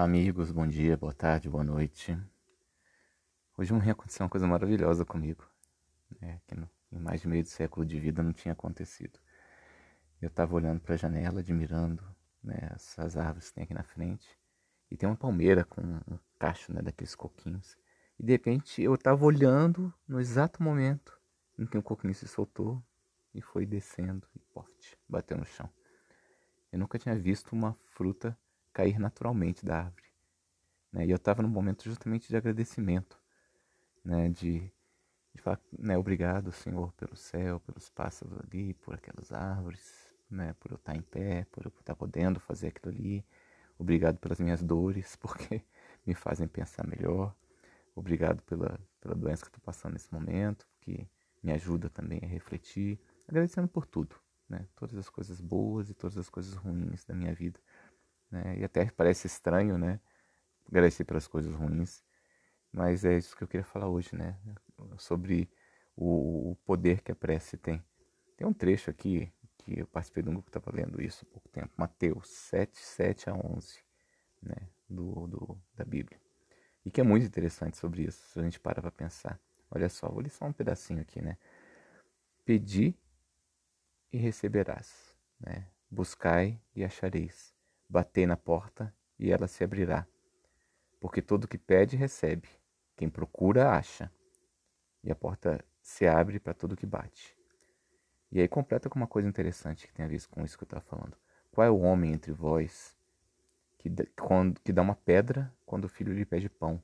Amigos, bom dia, boa tarde, boa noite. Hoje me aconteceu uma coisa maravilhosa comigo, né, que no, em mais de meio de século de vida não tinha acontecido. Eu estava olhando para a janela, admirando né, essas árvores que tem aqui na frente, e tem uma palmeira com um cacho né, daqueles coquinhos. E de repente eu estava olhando no exato momento em que o coquinho se soltou e foi descendo e pote, bateu no chão. Eu nunca tinha visto uma fruta cair naturalmente da árvore. Né? E eu estava num momento justamente de agradecimento, né? de, de falar, né? obrigado, Senhor, pelo céu, pelos pássaros ali, por aquelas árvores, né? por eu estar em pé, por eu estar podendo fazer aquilo ali. Obrigado pelas minhas dores, porque me fazem pensar melhor. Obrigado pela, pela doença que estou passando nesse momento, que me ajuda também a refletir. Agradecendo por tudo, né? todas as coisas boas e todas as coisas ruins da minha vida. Né? E até parece estranho, né? Agradecer pelas coisas ruins. Mas é isso que eu queria falar hoje, né? Sobre o, o poder que a prece tem. Tem um trecho aqui que eu participei de um grupo que estava lendo isso há pouco tempo. Mateus 7, 7 a 11, né? Do, do, da Bíblia. E que é muito interessante sobre isso, se a gente parar para pensar. Olha só, vou ler só um pedacinho aqui, né? Pedi e receberás, né? Buscai e achareis. Batei na porta e ela se abrirá. Porque todo que pede, recebe. Quem procura, acha. E a porta se abre para todo que bate. E aí completa com uma coisa interessante que tem a ver com isso que eu estava falando. Qual é o homem entre vós que, quando, que dá uma pedra quando o filho lhe pede pão?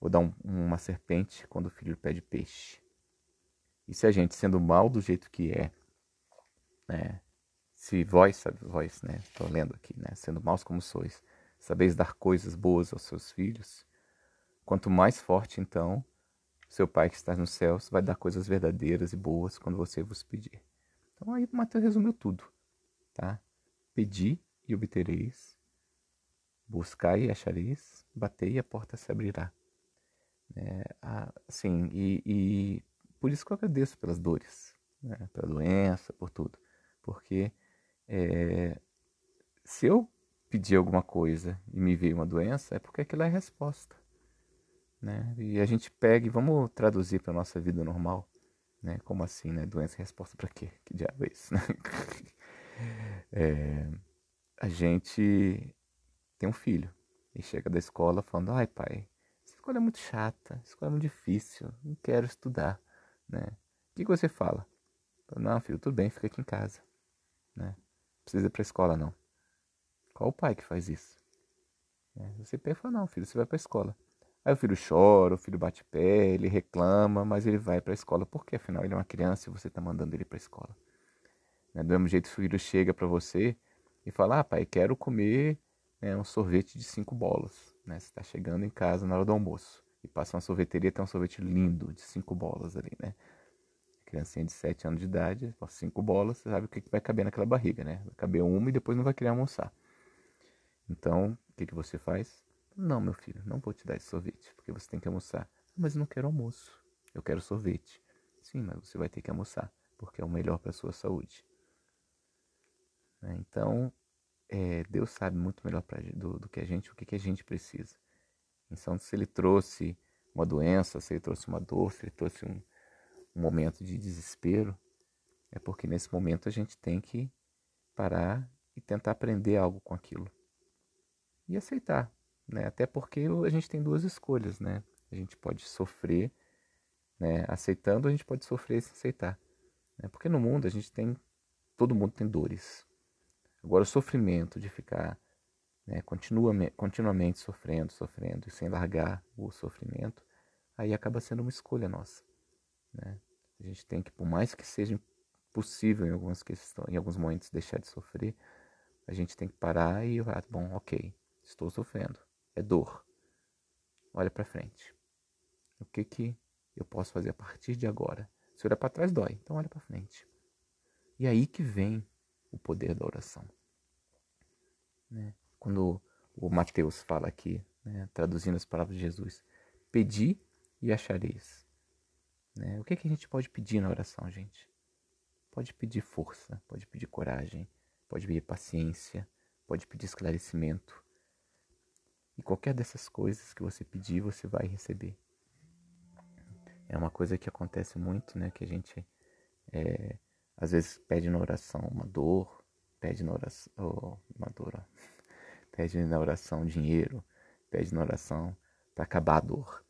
Ou dá um, uma serpente quando o filho lhe pede peixe? E se a gente, sendo mal do jeito que é, né, se vós, vós, né, estou lendo aqui, né, sendo maus como sois, sabeis dar coisas boas aos seus filhos, quanto mais forte então seu Pai que está nos céus vai dar coisas verdadeiras e boas quando você vos pedir. Então aí Mateus resumiu tudo, tá? Pedi e obtereis, buscai e achareis, batei e a porta se abrirá. É, assim, e, e, por isso que eu agradeço pelas dores, né, pela doença, por tudo, porque é, se eu pedir alguma coisa e me veio uma doença, é porque aquilo é resposta. Né? E a gente pega e vamos traduzir para nossa vida normal. Né? Como assim, né? Doença e resposta para quê? Que diabo é isso? Né? é, a gente tem um filho e chega da escola falando: ai pai, essa escola é muito chata, essa escola é muito difícil, não quero estudar. Né? O que, que você fala? Não, filho, tudo bem, fica aqui em casa. Né? precisa ir para a escola, não. Qual o pai que faz isso? É, você e fala, não, filho, você vai para a escola. Aí o filho chora, o filho bate pé, ele reclama, mas ele vai para a escola. Porque afinal ele é uma criança e você está mandando ele para a escola. Né? Do mesmo jeito o filho chega para você e fala, ah, pai, quero comer né, um sorvete de cinco bolas. Né? Você está chegando em casa na hora do almoço e passa uma sorveteria, tem um sorvete lindo de cinco bolas ali, né? criancinha de 7 anos de idade, cinco bolas, você sabe o que vai caber naquela barriga, né? Vai caber uma e depois não vai querer almoçar. Então, o que, que você faz? Não, meu filho, não vou te dar esse sorvete, porque você tem que almoçar. Mas não quero almoço, eu quero sorvete. Sim, mas você vai ter que almoçar, porque é o melhor para a sua saúde. Né? Então, é, Deus sabe muito melhor pra, do, do que a gente, o que, que a gente precisa. Então, se Ele trouxe uma doença, se Ele trouxe uma dor, se Ele trouxe um, um momento de desespero, é porque nesse momento a gente tem que parar e tentar aprender algo com aquilo. E aceitar, né? Até porque a gente tem duas escolhas, né? A gente pode sofrer, né? Aceitando, a gente pode sofrer sem aceitar. Né? Porque no mundo a gente tem, todo mundo tem dores. Agora o sofrimento de ficar né, continua, continuamente sofrendo, sofrendo e sem largar o sofrimento, aí acaba sendo uma escolha nossa. Né? A gente tem que, por mais que seja possível em algumas questões, em alguns momentos deixar de sofrer, a gente tem que parar e falar, bom, ok, estou sofrendo, é dor. Olha para frente. O que que eu posso fazer a partir de agora? Se olhar para trás dói, então olha para frente. E aí que vem o poder da oração. Né? Quando o Mateus fala aqui, né, traduzindo as palavras de Jesus, pedi e achareis. Né? O que, que a gente pode pedir na oração, gente? Pode pedir força, pode pedir coragem, pode pedir paciência, pode pedir esclarecimento. E qualquer dessas coisas que você pedir, você vai receber. É uma coisa que acontece muito, né? Que a gente é, às vezes pede na oração uma dor, pede na oração, oh, uma dor, ó. pede na oração dinheiro, pede na oração para acabar a dor,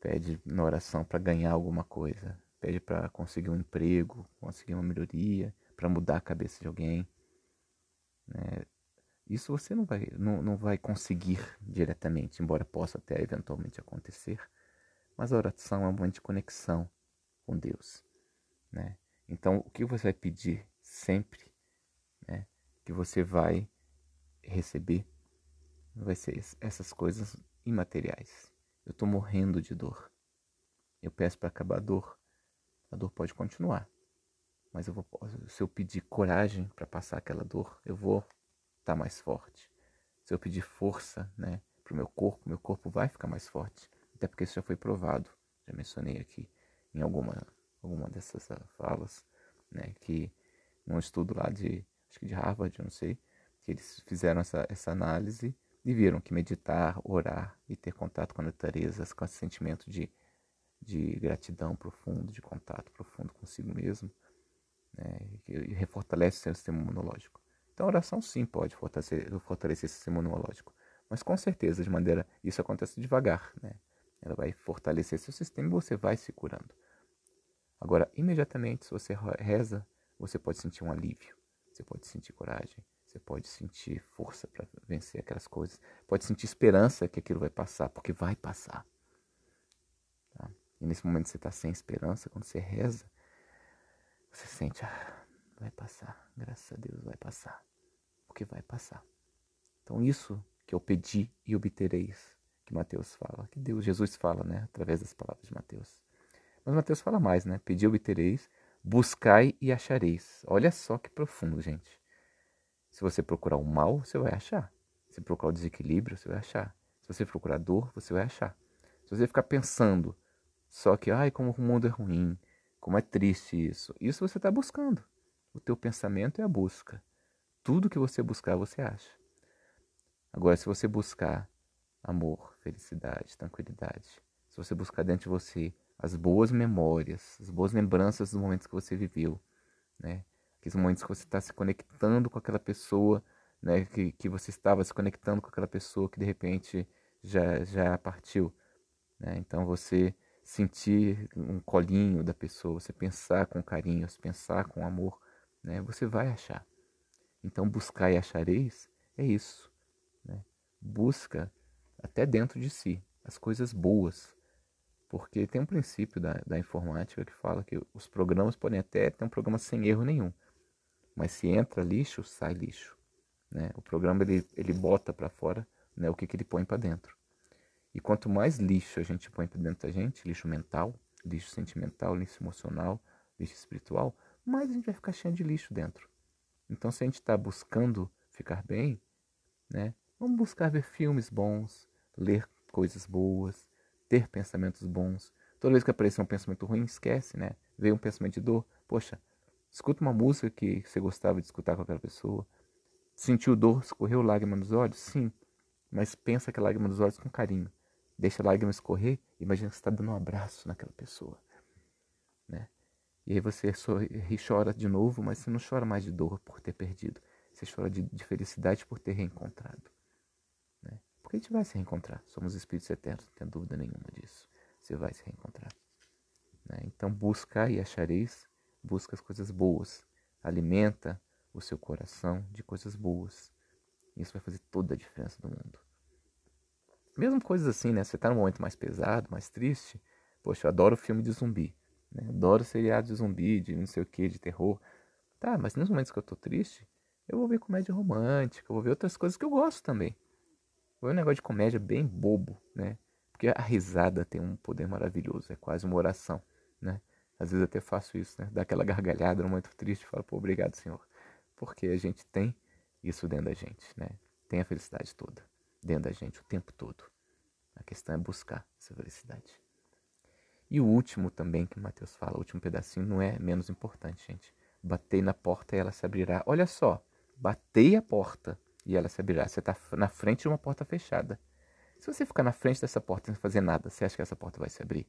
pede na oração para ganhar alguma coisa, pede para conseguir um emprego, conseguir uma melhoria, para mudar a cabeça de alguém. Né? Isso você não vai, não, não vai conseguir diretamente, embora possa até eventualmente acontecer. Mas a oração é um momento de conexão com Deus. Né? Então, o que você vai pedir sempre né, que você vai receber vai ser essas coisas imateriais. Eu estou morrendo de dor. Eu peço para acabar a dor. A dor pode continuar. Mas eu vou, se eu pedir coragem para passar aquela dor, eu vou tá mais forte. Se eu pedir força né, para o meu corpo, meu corpo vai ficar mais forte. Até porque isso já foi provado. Já mencionei aqui em alguma alguma dessas ah, falas, né, que num estudo lá de, acho que de Harvard, não sei, que eles fizeram essa, essa análise e viram que meditar, orar e ter contato com a natureza, com esse sentimento de, de gratidão profundo, de contato profundo consigo mesmo, né, e refortalece o seu sistema imunológico. Então a oração sim pode fortalecer, fortalecer esse sistema imunológico, mas com certeza de maneira, isso acontece devagar, né? Ela vai fortalecer seu sistema e você vai se curando. Agora, imediatamente, se você reza, você pode sentir um alívio, você pode sentir coragem, você pode sentir força para vencer aquelas coisas, pode sentir esperança que aquilo vai passar, porque vai passar. Tá? E nesse momento você está sem esperança, quando você reza, você sente, ah, vai passar, graças a Deus vai passar, porque vai passar. Então, isso que eu pedi e obtereis, que Mateus fala, que Deus, Jesus fala, né, através das palavras de Mateus. Mas Mateus fala mais, né? Pedi, obtereis, buscai e achareis. Olha só que profundo, gente. Se você procurar o mal, você vai achar. Se procurar o desequilíbrio, você vai achar. Se você procurar dor, você vai achar. Se você ficar pensando só que, ai, como o mundo é ruim, como é triste isso, isso você está buscando. O teu pensamento é a busca. Tudo que você buscar, você acha. Agora, se você buscar amor, felicidade, tranquilidade, se você buscar dentro de você as boas memórias, as boas lembranças dos momentos que você viveu, né? Aqueles momentos que você está se conectando com aquela pessoa, né? Que, que você estava se conectando com aquela pessoa que de repente já, já partiu, né? Então você sentir um colinho da pessoa, você pensar com carinho, você pensar com amor, né? Você vai achar. Então buscar e achareis é isso, né? Busca até dentro de si as coisas boas, porque tem um princípio da, da informática que fala que os programas podem até ter um programa sem erro nenhum. Mas se entra lixo, sai lixo. Né? O programa ele, ele bota para fora né, o que, que ele põe para dentro. E quanto mais lixo a gente põe para dentro da gente, lixo mental, lixo sentimental, lixo emocional, lixo espiritual, mais a gente vai ficar cheio de lixo dentro. Então, se a gente está buscando ficar bem, né, vamos buscar ver filmes bons, ler coisas boas, ter pensamentos bons. Toda vez que aparecer um pensamento ruim, esquece, né? Veio um pensamento de dor, poxa, escuta uma música que você gostava de escutar com aquela pessoa. Sentiu dor, escorreu lágrima nos olhos? Sim, mas pensa que a lágrima nos olhos com carinho. Deixa a lágrima escorrer, imagina que você está dando um abraço naquela pessoa. Né? E aí você sorri, chora de novo, mas você não chora mais de dor por ter perdido. Você chora de, de felicidade por ter reencontrado a gente vai se reencontrar. Somos espíritos eternos, não tem dúvida nenhuma disso. Você vai se reencontrar. Né? Então busca e achareis, busca as coisas boas. Alimenta o seu coração de coisas boas. Isso vai fazer toda a diferença do mundo. Mesmo coisas assim, né? Você está num momento mais pesado, mais triste. Poxa, eu adoro filme de zumbi. Né? Adoro seriado de zumbi, de não sei o que, de terror. Tá, mas nos momentos que eu tô triste, eu vou ver comédia romântica, eu vou ver outras coisas que eu gosto também. Foi um negócio de comédia bem bobo, né? Porque a risada tem um poder maravilhoso, é quase uma oração, né? Às vezes até faço isso, né? Dá aquela gargalhada no momento triste e falo, pô, obrigado, Senhor. Porque a gente tem isso dentro da gente, né? Tem a felicidade toda dentro da gente o tempo todo. A questão é buscar essa felicidade. E o último também que Mateus fala, o último pedacinho, não é menos importante, gente. Batei na porta e ela se abrirá. Olha só, batei a porta e ela se abrirá. Você está na frente de uma porta fechada. Se você ficar na frente dessa porta sem fazer nada, você acha que essa porta vai se abrir?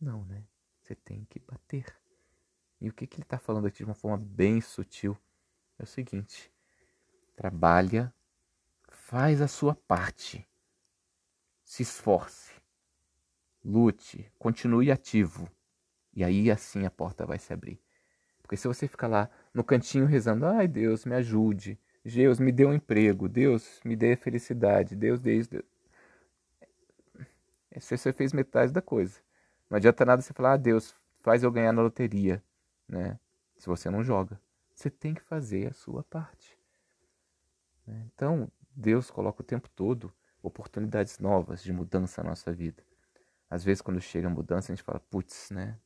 Não, né? Você tem que bater. E o que, que ele está falando aqui de uma forma bem sutil é o seguinte: trabalha, faz a sua parte, se esforce, lute, continue ativo. E aí assim a porta vai se abrir. Porque se você ficar lá no cantinho rezando, ai Deus, me ajude, Deus me dê um emprego, Deus me dê felicidade, Deus isso. Deus... Você fez metade da coisa. Não adianta nada você falar, ah, Deus, faz eu ganhar na loteria, né? Se você não joga. Você tem que fazer a sua parte. Né? Então, Deus coloca o tempo todo oportunidades novas de mudança na nossa vida. Às vezes, quando chega a mudança, a gente fala, putz, né?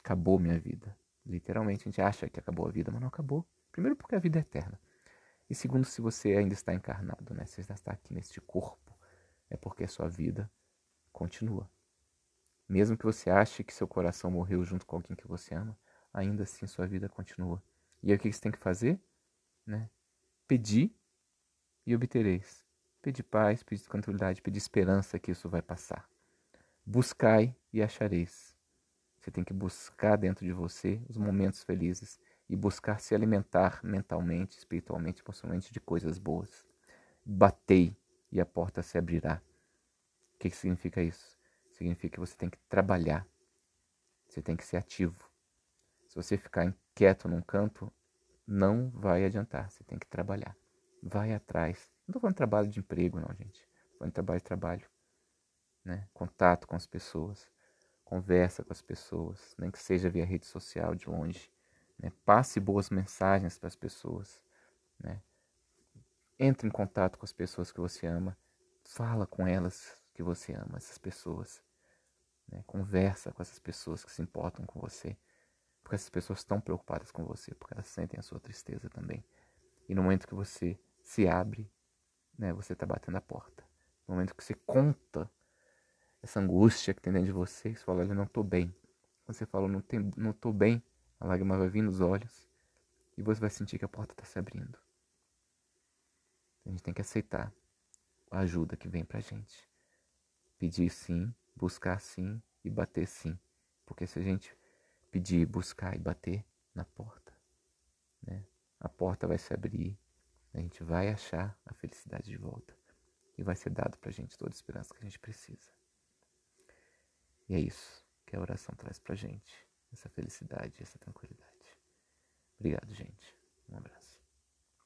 Acabou minha vida. Literalmente, a gente acha que acabou a vida, mas não acabou. Primeiro, porque a vida é eterna. E segundo, se você ainda está encarnado, né? Você ainda está aqui neste corpo, é porque a sua vida continua. Mesmo que você ache que seu coração morreu junto com alguém que você ama, ainda assim sua vida continua. E aí o que você tem que fazer? Né? Pedir e obtereis. Pedir paz, pedir tranquilidade, pedir esperança que isso vai passar. Buscai e achareis. Você tem que buscar dentro de você os momentos felizes e buscar se alimentar mentalmente, espiritualmente, emocionalmente de coisas boas. Batei e a porta se abrirá. O que significa isso? Significa que você tem que trabalhar, você tem que ser ativo. Se você ficar quieto num canto, não vai adiantar, você tem que trabalhar. Vai atrás. Não estou falando de trabalho de emprego, não, gente. Estou falando de trabalho de trabalho. Né? Contato com as pessoas, conversa com as pessoas, nem que seja via rede social de longe né? Passe boas mensagens para as pessoas. Né? Entre em contato com as pessoas que você ama. Fala com elas que você ama, essas pessoas. Né? Conversa com essas pessoas que se importam com você. Porque essas pessoas estão preocupadas com você, porque elas sentem a sua tristeza também. E no momento que você se abre, né, você está batendo a porta. No momento que você conta essa angústia que tem dentro de você, você fala, eu não estou bem. Você fala, não, tem, não estou bem, a lágrima vai vir nos olhos e você vai sentir que a porta está se abrindo. A gente tem que aceitar a ajuda que vem pra gente. Pedir sim, buscar sim e bater sim. Porque se a gente pedir, buscar e bater na porta, né, a porta vai se abrir, a gente vai achar a felicidade de volta e vai ser dado pra gente toda a esperança que a gente precisa. E é isso que a oração traz pra gente essa felicidade, essa tranquilidade. Obrigado, gente. Um abraço.